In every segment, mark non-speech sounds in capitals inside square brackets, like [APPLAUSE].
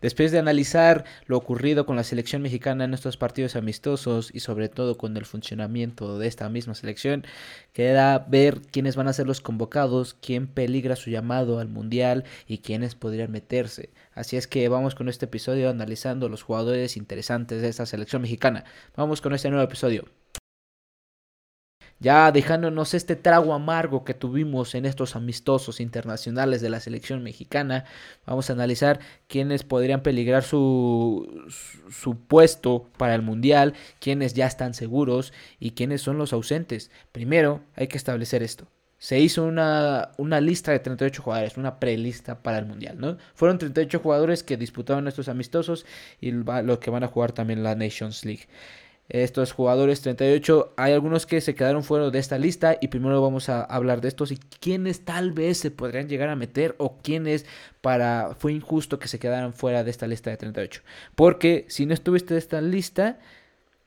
Después de analizar lo ocurrido con la selección mexicana en estos partidos amistosos y sobre todo con el funcionamiento de esta misma selección, queda ver quiénes van a ser los convocados, quién peligra su llamado al Mundial y quiénes podrían meterse. Así es que vamos con este episodio analizando los jugadores interesantes de esta selección mexicana. Vamos con este nuevo episodio ya dejándonos este trago amargo que tuvimos en estos amistosos internacionales de la selección mexicana, vamos a analizar quiénes podrían peligrar su, su puesto para el Mundial, quiénes ya están seguros y quiénes son los ausentes. Primero hay que establecer esto. Se hizo una, una lista de 38 jugadores, una prelista para el Mundial, ¿no? Fueron 38 jugadores que disputaron estos amistosos y los que van a jugar también la Nations League estos jugadores 38. Hay algunos que se quedaron fuera de esta lista y primero vamos a hablar de estos y quiénes tal vez se podrían llegar a meter o quiénes para fue injusto que se quedaran fuera de esta lista de 38. Porque si no estuviste en esta lista,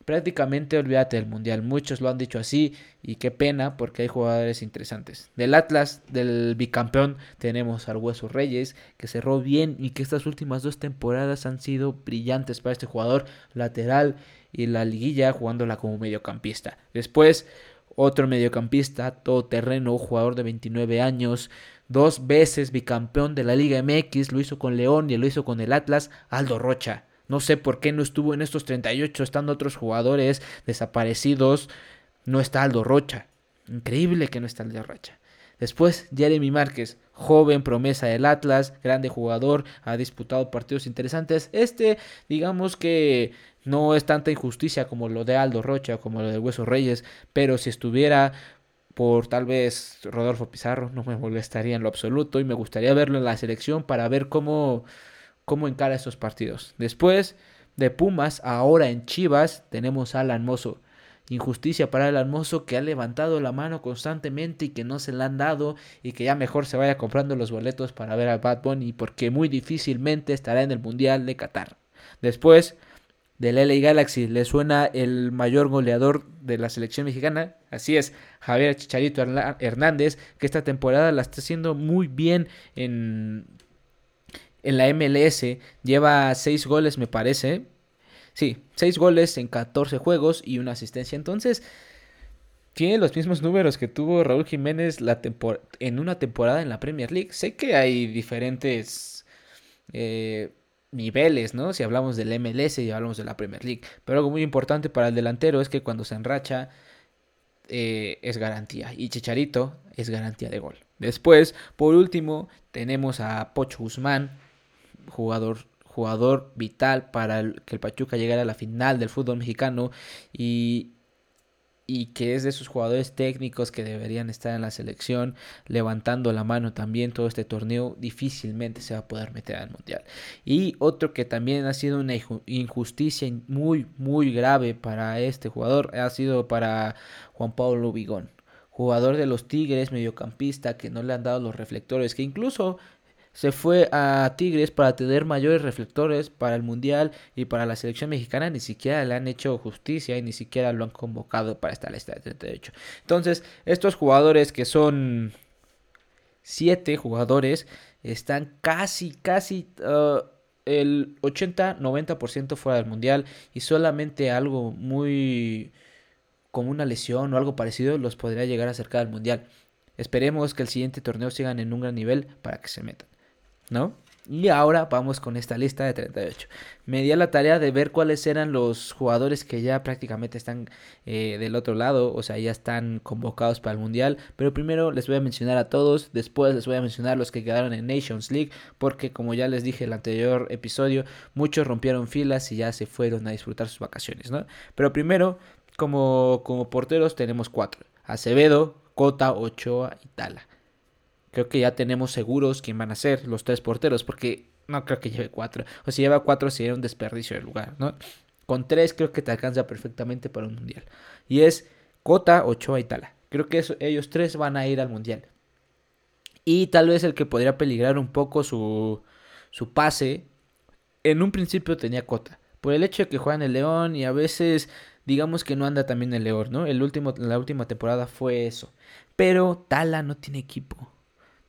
prácticamente olvídate del mundial. Muchos lo han dicho así y qué pena porque hay jugadores interesantes. Del Atlas, del bicampeón, tenemos al Hueso Reyes que cerró bien y que estas últimas dos temporadas han sido brillantes para este jugador lateral y la liguilla jugándola como mediocampista. Después, otro mediocampista, todoterreno, jugador de 29 años, dos veces bicampeón de la Liga MX, lo hizo con León y lo hizo con el Atlas, Aldo Rocha. No sé por qué no estuvo en estos 38, estando otros jugadores desaparecidos. No está Aldo Rocha. Increíble que no está Aldo Rocha. Después, Jeremy Márquez, joven promesa del Atlas, grande jugador, ha disputado partidos interesantes. Este, digamos que no es tanta injusticia como lo de Aldo Rocha como lo de Hueso Reyes, pero si estuviera por tal vez Rodolfo Pizarro, no me molestaría en lo absoluto y me gustaría verlo en la selección para ver cómo, cómo encara estos partidos. Después de Pumas, ahora en Chivas, tenemos a Alan Mozo. Injusticia para el Mozo que ha levantado la mano constantemente y que no se la han dado y que ya mejor se vaya comprando los boletos para ver al Bad Bunny porque muy difícilmente estará en el Mundial de Qatar. Después del LA Galaxy le suena el mayor goleador de la selección mexicana. Así es, Javier Chicharito Hernández, que esta temporada la está haciendo muy bien en, en la MLS. Lleva 6 goles, me parece. Sí, 6 goles en 14 juegos y una asistencia. Entonces, tiene los mismos números que tuvo Raúl Jiménez en una temporada en la Premier League. Sé que hay diferentes... Eh, niveles, ¿no? Si hablamos del MLS y hablamos de la Premier League. Pero algo muy importante para el delantero es que cuando se enracha eh, es garantía. Y Chicharito es garantía de gol. Después, por último, tenemos a Pocho Guzmán, jugador jugador vital para que el Pachuca llegara a la final del fútbol mexicano y y que es de esos jugadores técnicos que deberían estar en la selección, levantando la mano también todo este torneo, difícilmente se va a poder meter al mundial. Y otro que también ha sido una injusticia muy, muy grave para este jugador, ha sido para Juan Pablo Vigón. Jugador de los Tigres, mediocampista, que no le han dado los reflectores, que incluso se fue a Tigres para tener mayores reflectores para el Mundial y para la selección mexicana. Ni siquiera le han hecho justicia y ni siquiera lo han convocado para esta lista de 38. Entonces, estos jugadores que son 7 jugadores están casi, casi... Uh, el 80-90% fuera del mundial y solamente algo muy como una lesión o algo parecido los podría llegar a acercar al mundial. Esperemos que el siguiente torneo sigan en un gran nivel para que se metan. ¿No? Y ahora vamos con esta lista de 38. Me di a la tarea de ver cuáles eran los jugadores que ya prácticamente están eh, del otro lado, o sea, ya están convocados para el Mundial. Pero primero les voy a mencionar a todos, después les voy a mencionar los que quedaron en Nations League, porque como ya les dije en el anterior episodio, muchos rompieron filas y ya se fueron a disfrutar sus vacaciones, ¿no? Pero primero, como, como porteros tenemos cuatro. Acevedo, Cota, Ochoa y Tala. Creo que ya tenemos seguros quién van a ser los tres porteros, porque no creo que lleve cuatro. O si lleva cuatro sería un desperdicio de lugar, ¿no? Con tres creo que te alcanza perfectamente para un mundial. Y es Cota, Ochoa y Tala. Creo que ellos tres van a ir al mundial. Y tal vez el que podría peligrar un poco su, su pase, en un principio tenía Cota. Por el hecho de que juega en el León y a veces digamos que no anda también el León, ¿no? El último, la última temporada fue eso. Pero Tala no tiene equipo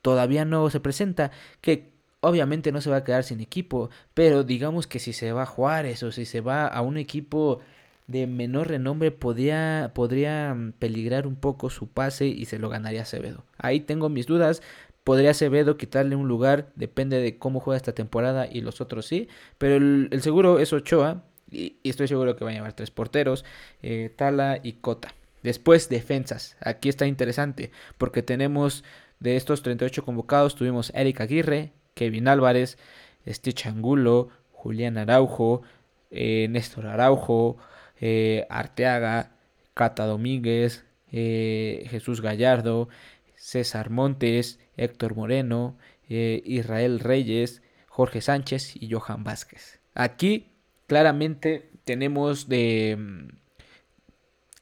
todavía no se presenta. Que obviamente no se va a quedar sin equipo, pero digamos que si se va a Juárez o si se va a un equipo de menor renombre podría, podría mm, peligrar un poco su pase y se lo ganaría Acevedo. Ahí tengo mis dudas. Podría Acevedo quitarle un lugar, depende de cómo juega esta temporada y los otros sí. Pero el, seguro es Ochoa y, estoy seguro que va a llevar tres porteros, eh, Tala y Cota. Después defensas. Aquí está interesante porque tenemos de estos 38 convocados, tuvimos Eric Aguirre, Kevin Álvarez, Stitch Angulo, Julián Araujo, eh, Néstor Araujo, eh, Arteaga, Cata Domínguez, eh, Jesús Gallardo, César Montes, Héctor Moreno, eh, Israel Reyes, Jorge Sánchez y Johan Vázquez. Aquí claramente tenemos de mm,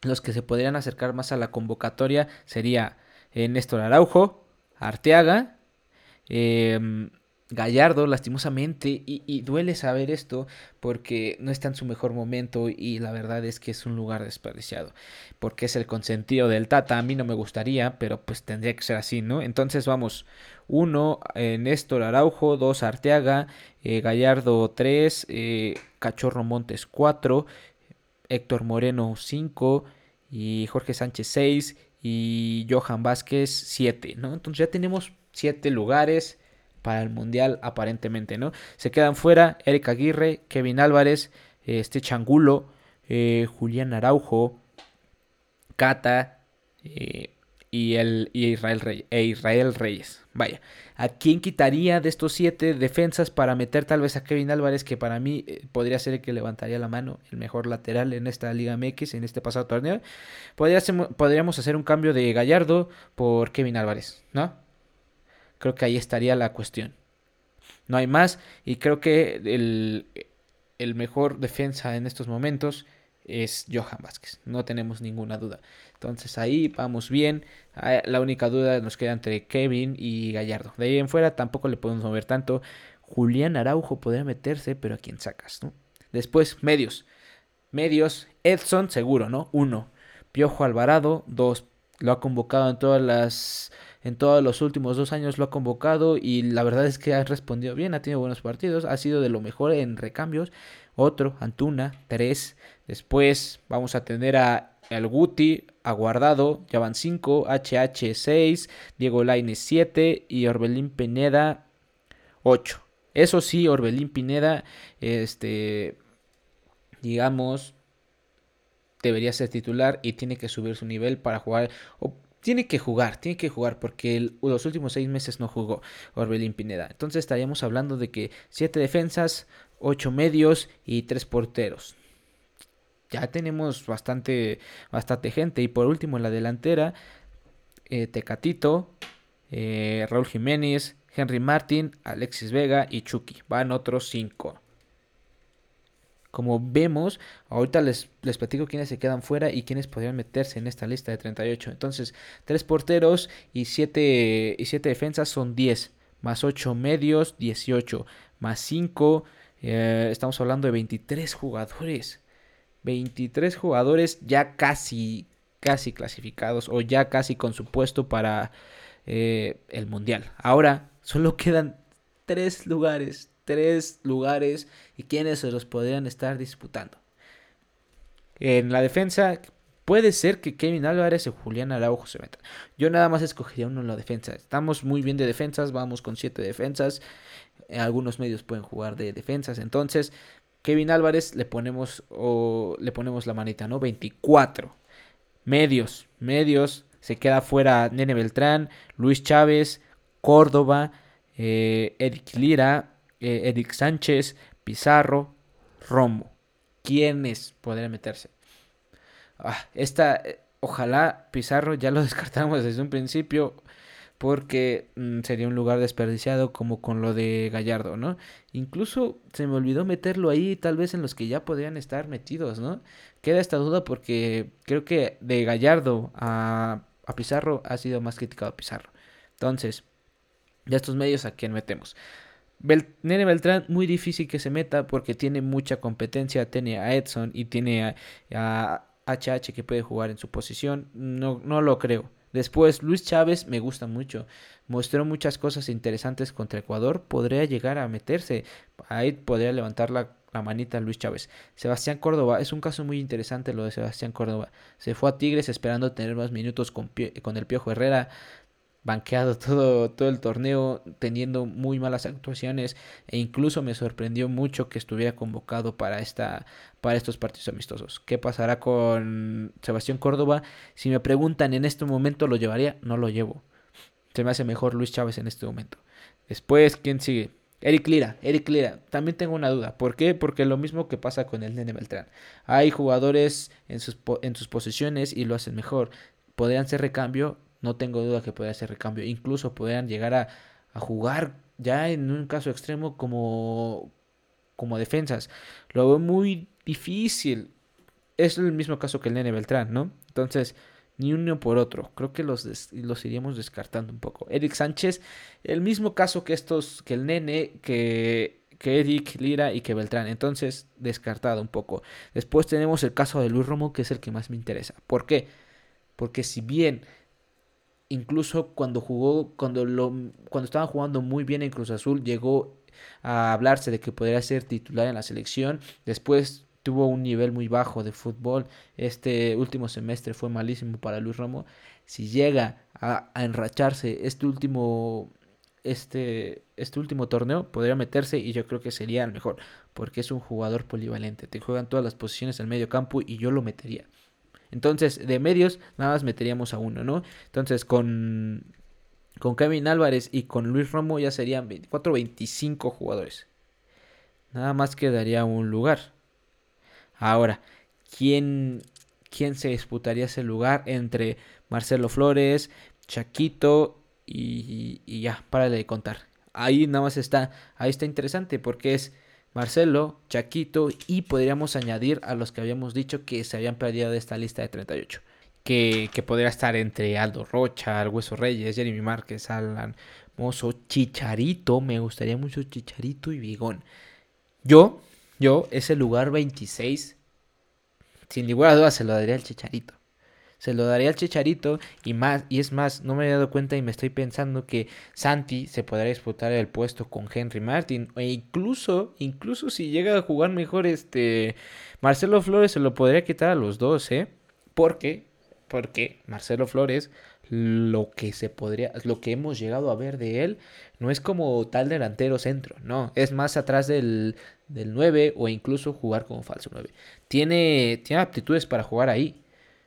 los que se podrían acercar más a la convocatoria sería Néstor Araujo, Arteaga, Gallardo, lastimosamente, y, duele saber esto porque no está en su mejor momento y la verdad es que es un lugar desperdiciado, porque es el consentido del Tata, a mí no me gustaría, pero pues tendría que ser así, ¿no? Entonces vamos, uno, eh, Néstor Araujo, dos, Arteaga, eh, Gallardo, tres, eh, Cachorro Montes, cuatro, Héctor Moreno, cinco, y Jorge Sánchez, seis, y Johan Vázquez, siete, ¿no? Entonces ya tenemos siete lugares para el Mundial aparentemente, ¿no? Se quedan fuera Eric Aguirre, Kevin Álvarez, este Changulo, eh, Julián Araujo, Cata eh, y, el, Israel, e Israel Reyes. Vaya, ¿a quién quitaría de estos siete defensas para meter tal vez a Kevin Álvarez, que para mí eh, podría ser el que levantaría la mano, el mejor lateral en esta Liga MX, en este pasado torneo? podríamos hacer un cambio de Gallardo por Kevin Álvarez, ¿no? Creo que ahí estaría la cuestión. No hay más y creo que el, mejor defensa en estos momentos es Johan Vázquez. No tenemos ninguna duda. Entonces ahí vamos bien. Ah, la única duda nos queda entre Kevin y Gallardo. De ahí en fuera tampoco le podemos mover tanto. Julián Araujo podría meterse, pero a quién sacas, ¿no? Después, medios. Medios, Edson, seguro, ¿no? Uno. Piojo Alvarado, dos. Lo ha convocado en todas las en todos los últimos dos años lo ha convocado y la verdad es que ha respondido bien, ha tenido buenos partidos, ha sido de lo mejor en recambios. Otro, Antuna, tres. Después vamos a tener a El Guti, Aguardado, ya van cinco, HH 6, Diego Laine 7 y Orbelín Pineda 8. Eso sí, Orbelín Pineda, este, digamos, debería ser titular y tiene que subir su nivel para jugar tiene que jugar, tiene que jugar porque los últimos seis meses no jugó Orbelín Pineda. Entonces estaríamos hablando de que siete defensas, ocho medios y tres porteros. Ya tenemos bastante, bastante gente. Y por último en la delantera, eh, Tecatito, eh, Raúl Jiménez, Henry Martin, Alexis Vega y Chucky. Van otros cinco. Como vemos, ahorita les, les platico quiénes se quedan fuera y quiénes podrían meterse en esta lista de 38. Entonces, 3 porteros y 7 y siete defensas son 10. Más 8 medios, 18. Más 5, eh, estamos hablando de 23 jugadores. 23 jugadores ya casi, casi clasificados o ya casi con su puesto para eh, el Mundial. Ahora, solo quedan 3 lugares, tres lugares y quienes se los podrían estar disputando. En la defensa puede ser que Kevin Álvarez o Julián Araujo se metan. Yo nada más escogería uno en la defensa. Estamos muy bien de defensas, vamos con siete defensas. Algunos medios pueden jugar de defensas. Entonces, Kevin Álvarez le ponemos o le ponemos la manita, ¿no? 24. Medios, medios. Se queda fuera Nene Beltrán, Luis Chávez, Córdoba, eh, Eric Lira, eh, Eric Sánchez, Pizarro, Romo. ¿Quiénes podrían meterse? Ah, esta, ojalá Pizarro ya lo [LAUGHS] descartamos desde un principio porque mm, sería un lugar desperdiciado como con lo de Gallardo, ¿no? Incluso se me olvidó meterlo ahí, tal vez en los que ya podrían estar metidos, ¿no? Queda esta duda porque creo que de Gallardo a, a Pizarro ha sido más criticado Pizarro. Entonces, de estos medios, ¿a quién metemos? Nene Beltrán muy difícil que se meta porque tiene mucha competencia, tiene a Edson y tiene a, HH que puede jugar en su posición, no, no lo creo. Después, Luis Chávez me gusta mucho. Mostró muchas cosas interesantes contra Ecuador. Podría llegar a meterse. Ahí podría levantar la, manita Luis Chávez. Sebastián Córdoba. Es un caso muy interesante lo de Sebastián Córdoba. Se fue a Tigres esperando tener más minutos con, con el Piojo Herrera banqueado [LAUGHS] todo, todo el torneo, teniendo muy malas actuaciones e incluso me sorprendió mucho que estuviera convocado para, esta, para estos partidos amistosos. ¿Qué pasará con Sebastián Córdoba? Si me preguntan en este momento, ¿lo llevaría? No lo llevo. Se me hace mejor Luis Chávez en este momento. Después, ¿quién sigue? Eric Lira, Eric Lira, también tengo una duda. ¿Por qué? Porque lo mismo que pasa con el Nene Beltrán. Hay jugadores en sus, en sus posiciones y lo hacen mejor. Podrían ser recambio, no tengo duda que pueda ser recambio. Incluso podrían llegar a, jugar ya en un caso extremo como, como defensas. Lo veo muy difícil. Es el mismo caso que el Nene Beltrán, ¿no? Entonces, ni uno por otro. Creo que los, los iríamos descartando un poco. Eric Sánchez, el mismo caso que estos, que el Nene, que, que Eric Lira y que Beltrán. Entonces, descartado un poco. Después tenemos el caso de Luis Romo, que es el que más me interesa. ¿Por qué? Porque si bien incluso cuando jugó, cuando, lo, cuando estaban jugando muy bien en Cruz Azul, llegó a hablarse de que podría ser titular en la selección. Después tuvo un nivel muy bajo de fútbol. Este último semestre fue malísimo para Luis Romo. Si llega a, enracharse este último, este, este último torneo, podría meterse y yo creo que sería el mejor. Porque es un jugador polivalente. Te juegan todas las posiciones en medio campo y yo lo metería. Entonces, de medios, nada más meteríamos a uno, ¿no? Entonces, con, con Kevin Álvarez y con Luis Romo ya serían 24, 25 jugadores. Nada más quedaría un lugar. Ahora, ¿quién, quién se disputaría ese lugar entre Marcelo Flores, Chaquito y, y ya, para de contar. Ahí nada más está, ahí está interesante porque es Marcelo, Chaquito y podríamos añadir a los que habíamos dicho que se habían perdido de esta lista de 38. Que, que podría estar entre Aldo Rocha, Hueso Reyes, Jeremy Márquez, Alan Mozo, Chicharito. Me gustaría mucho Chicharito y Bigón. Yo, yo, ese lugar 26, sin ninguna duda se lo daría al Chicharito se lo daría al Chicharito y más y es más, no me había dado cuenta y me estoy pensando que Santi se podrá disputar el puesto con Henry Martin e incluso incluso si llega a jugar mejor este Marcelo Flores se lo podría quitar a los dos, ¿eh? Porque porque Marcelo Flores lo que se podría lo que hemos llegado a ver de él no es como tal delantero centro, no, es más atrás del del 9 o incluso jugar como falso 9. Tiene tiene aptitudes para jugar ahí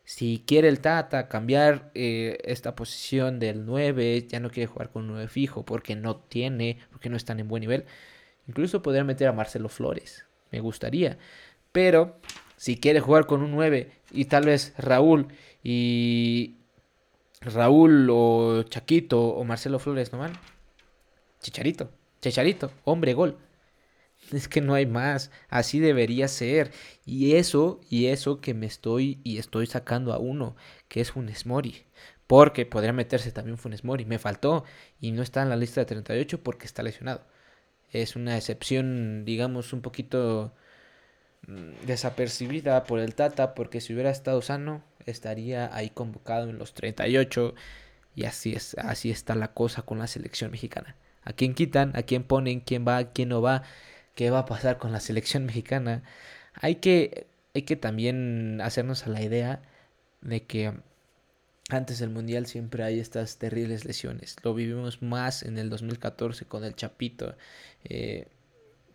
si quiere el Tata cambiar eh, esta posición del 9, ya no quiere jugar con un 9 fijo porque no tiene, porque no están en buen nivel. Incluso podría meter a Marcelo Flores, me gustaría. Pero si quiere jugar con un 9 y tal vez Raúl y Raúl o Chaquito o Marcelo Flores no van. Chicharito, Chicharito, hombre gol. Es que no hay más, así debería ser. Y eso, y eso que me estoy y estoy sacando a uno, que es Funes Mori. Porque podría meterse también Funes Mori. Me faltó y no está en la lista de 38 porque está lesionado. Es una excepción, digamos, un poquito mm, desapercibida por el Tata porque si hubiera estado sano estaría ahí convocado en los 38 y así es, así está la cosa con la selección mexicana. A quién quitan, a quién ponen, quién va, quién no va qué va a pasar con la selección mexicana, hay que, hay que también hacernos a la idea de que antes del Mundial siempre hay estas terribles lesiones. Lo vivimos más en el 2014 con el Chapito, eh,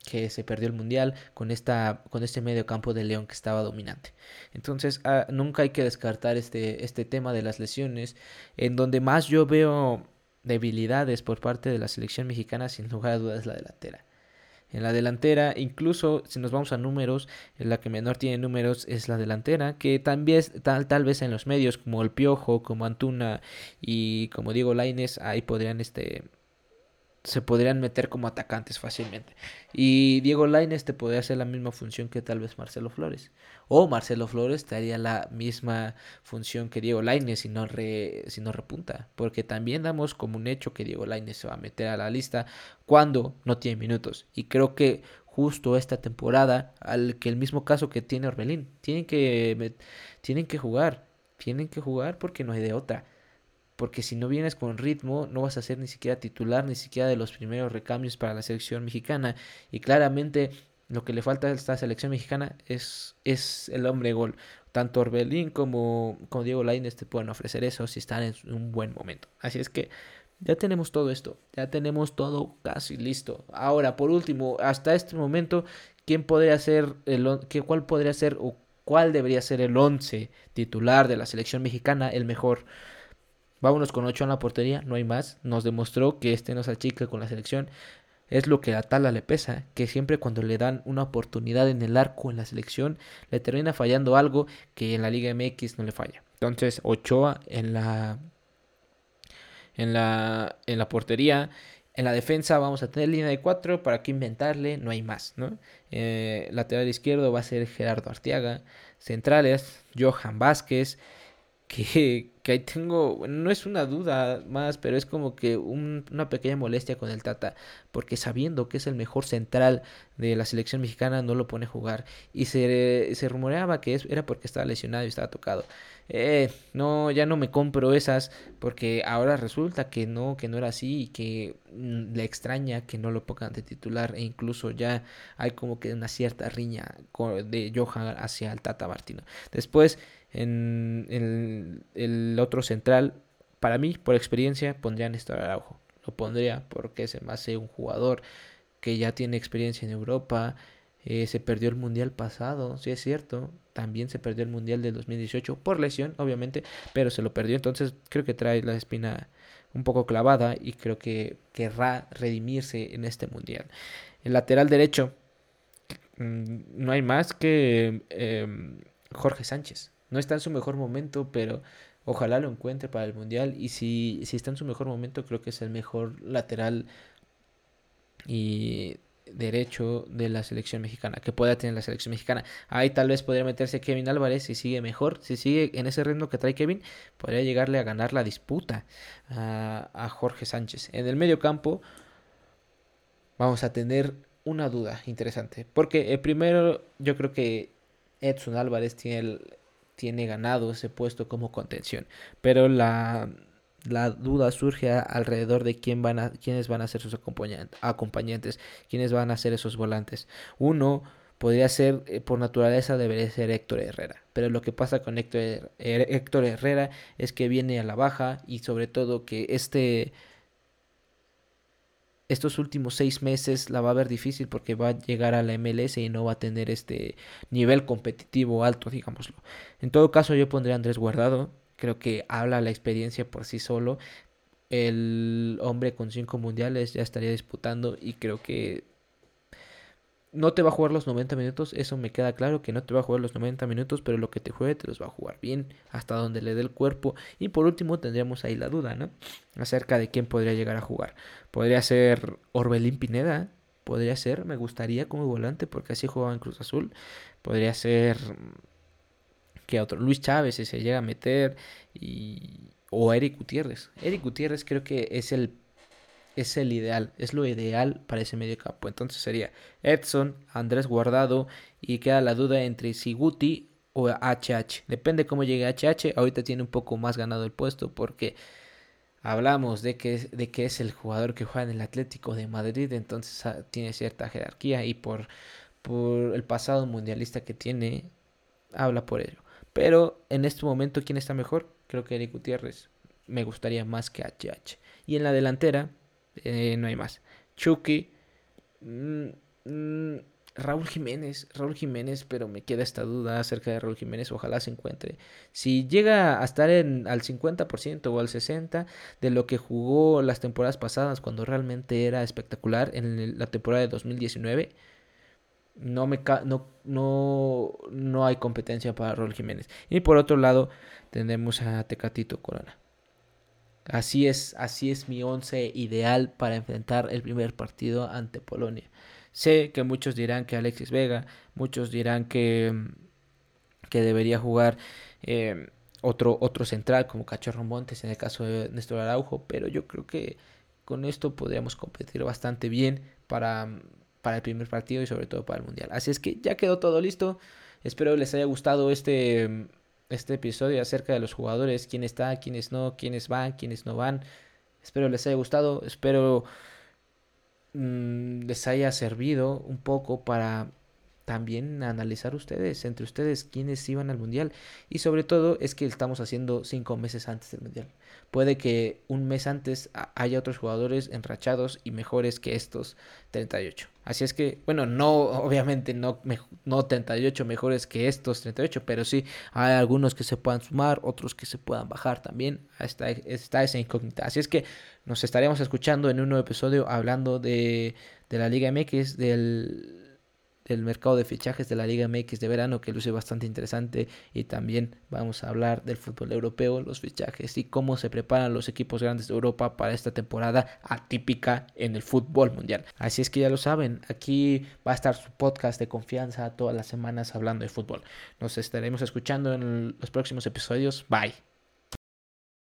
que se perdió el Mundial, con, esta, con este medio campo de León que estaba dominante. Entonces, ah, nunca hay que descartar este, este tema de las lesiones. En donde más yo veo debilidades por parte de la selección mexicana, sin lugar a dudas, la delantera en la delantera. Incluso si nos vamos a números, en la que menor tiene números es la delantera, que también tal, tal vez en los medios como el Piojo, como Antuna y como Diego Laines, ahí podrían este se podrían meter como atacantes fácilmente. Y Diego Laines te podría hacer la misma función que tal vez Marcelo Flores. O Marcelo Flores te haría la misma función que Diego Laines si no, si no repunta. Porque también damos como un hecho que Diego Laines se va a meter a la lista cuando no tiene minutos. Y creo que justo esta temporada, al que el mismo caso que tiene Orbelín, tienen que, tienen que jugar. Tienen que jugar porque no hay de otra. Porque si no vienes con ritmo no vas a ser ni siquiera titular, ni siquiera de los primeros recambios para la selección mexicana. Y claramente lo que le falta a esta selección mexicana es, es el hombre gol. Tanto Orbelín como, como Diego Lainez te pueden ofrecer eso si están en un buen momento. Así es que ya tenemos todo esto, ya tenemos todo casi listo. Ahora, por último, hasta este momento, ¿quién podría ser el cuál podría ser o cuál debería ser el 11 titular de la selección mexicana el mejor? Vámonos con 8 en la portería, no hay más. Nos demostró que este no se achica con la selección. Es lo que a Tala le pesa, que siempre cuando le dan una oportunidad en el arco en la selección, le termina fallando algo que en la Liga MX no le falla. Entonces, Ochoa en la en la, en la portería. En la defensa vamos a tener línea de 4, para qué inventarle, no hay más. Eh, lateral izquierdo va a ser Gerardo Arteaga. Centrales, Johan Vázquez, [LAUGHS] que, que ahí tengo, no es una duda más, pero es como que una pequeña molestia con el Tata, porque sabiendo que es el mejor central de la selección mexicana, no lo pone a jugar. Y se, se rumoreaba que era porque estaba lesionado y estaba tocado. Eh, no, ya no me compro esas, porque ahora resulta que no, que no era así y que mm, le extraña que no lo pongan de titular e incluso ya hay como que una cierta riña de Johan hacia el Tata Martino. Después, en, el otro central, para mí, por experiencia, pondría a Néstor Araujo. Lo pondría porque se me hace un jugador que ya tiene experiencia en Europa. Eh, se perdió el mundial pasado, sí es cierto. También se perdió el mundial del 2018 por lesión, obviamente, pero se lo perdió. Entonces creo que trae la espina un poco clavada y creo que querrá redimirse en este mundial. El lateral derecho, mm, no hay más que em, Jorge Sánchez. No está en su mejor momento, pero ojalá lo encuentre para el Mundial. Y si, si está en su mejor momento, creo que es el mejor lateral y derecho de la selección mexicana, que pueda tener la selección mexicana. Ahí tal vez podría meterse Kevin Álvarez si sigue mejor, si sigue en ese ritmo que trae Kevin, podría llegarle a ganar la disputa a, Jorge Sánchez. En el medio campo vamos a tener una duda interesante, porque el primero yo creo que Edson Álvarez tiene el, tiene ganado ese puesto como contención. Pero la, la duda surge alrededor de quién van a, quiénes van a ser sus acompañantes, quiénes van a ser esos volantes. Uno podría ser, eh, por naturaleza, debería ser Héctor Herrera. Pero lo que pasa con Héctor, Héctor Herrera es que viene a la baja y sobre todo que este estos últimos seis meses la va a ver difícil porque va a llegar a la MLS y no va a tener este nivel competitivo alto, digámoslo. En todo caso, yo pondría a Andrés Guardado. Creo que habla la experiencia por sí solo. El hombre con cinco mundiales ya estaría disputando y creo que no te va a jugar los 90 minutos, eso me queda claro que no te va a jugar los 90 minutos, pero lo que te juegue te los va a jugar bien, hasta donde le dé el cuerpo. Y por último tendríamos ahí la duda, ¿no? Acerca de quién podría llegar a jugar. Podría ser Orbelín Pineda, podría ser, me gustaría como volante, porque así jugaba en Cruz Azul. Podría ser que otro, Luis Chávez si se llega a meter, y, o Eric Gutiérrez. Eric Gutiérrez creo que es el es el ideal, es lo ideal para ese medio campo. Entonces sería Edson, Andrés Guardado y queda la duda entre Siguti o HH. Depende cómo llegue HH. Ahorita tiene un poco más ganado el puesto porque hablamos de que, de que es el jugador que juega en el Atlético de Madrid, entonces ah, tiene cierta jerarquía y por, por el pasado mundialista que tiene, habla por ello. Pero en este momento, ¿quién está mejor? Creo que Eric Gutiérrez me gustaría más que HH. Y en la delantera, eh, no hay más. Chucky. Mm, mm, Raúl Jiménez, Raúl Jiménez, pero me queda esta duda acerca de Raúl Jiménez, ojalá se encuentre. Si llega a estar en, al 50% o al 60% de lo que jugó las temporadas pasadas, cuando realmente era espectacular en la temporada de 2019, no, me no, no, no hay competencia para Raúl Jiménez. Y por otro lado, tenemos a Tecatito Corona. Así es, así es mi once ideal para enfrentar el primer partido ante Polonia. Sé que muchos dirán que Alexis Vega, muchos dirán que, que debería jugar eh, otro, otro central como Cachorro Montes en el caso de Néstor Araujo, pero yo creo que con esto podríamos competir bastante bien para, para el primer partido y sobre todo para el Mundial. Así es que ya quedó todo listo. Espero les haya gustado este este episodio acerca de los jugadores, quién está, quiénes no, quiénes van, quiénes no van. Espero les haya gustado, espero mm, les haya servido un poco para también analizar ustedes, entre ustedes, quiénes iban al mundial. Y sobre todo es que estamos haciendo cinco meses antes del mundial. Puede que un mes antes haya otros jugadores enrachados y mejores que estos 38. Así es que, bueno, no, obviamente no, no 38 mejores que estos 38, pero sí hay algunos que se puedan sumar, otros que se puedan bajar también. Está, está esa incógnita. Así es que nos estaremos escuchando en un nuevo episodio hablando de, de la Liga MX, del el mercado de fichajes de la Liga MX de verano que luce bastante interesante y también vamos a hablar del fútbol europeo, los fichajes y cómo se preparan los equipos grandes de Europa para esta temporada atípica en el fútbol mundial. Así es que ya lo saben, aquí va a estar su podcast de confianza todas las semanas hablando de fútbol. Nos estaremos escuchando en los próximos episodios. Bye.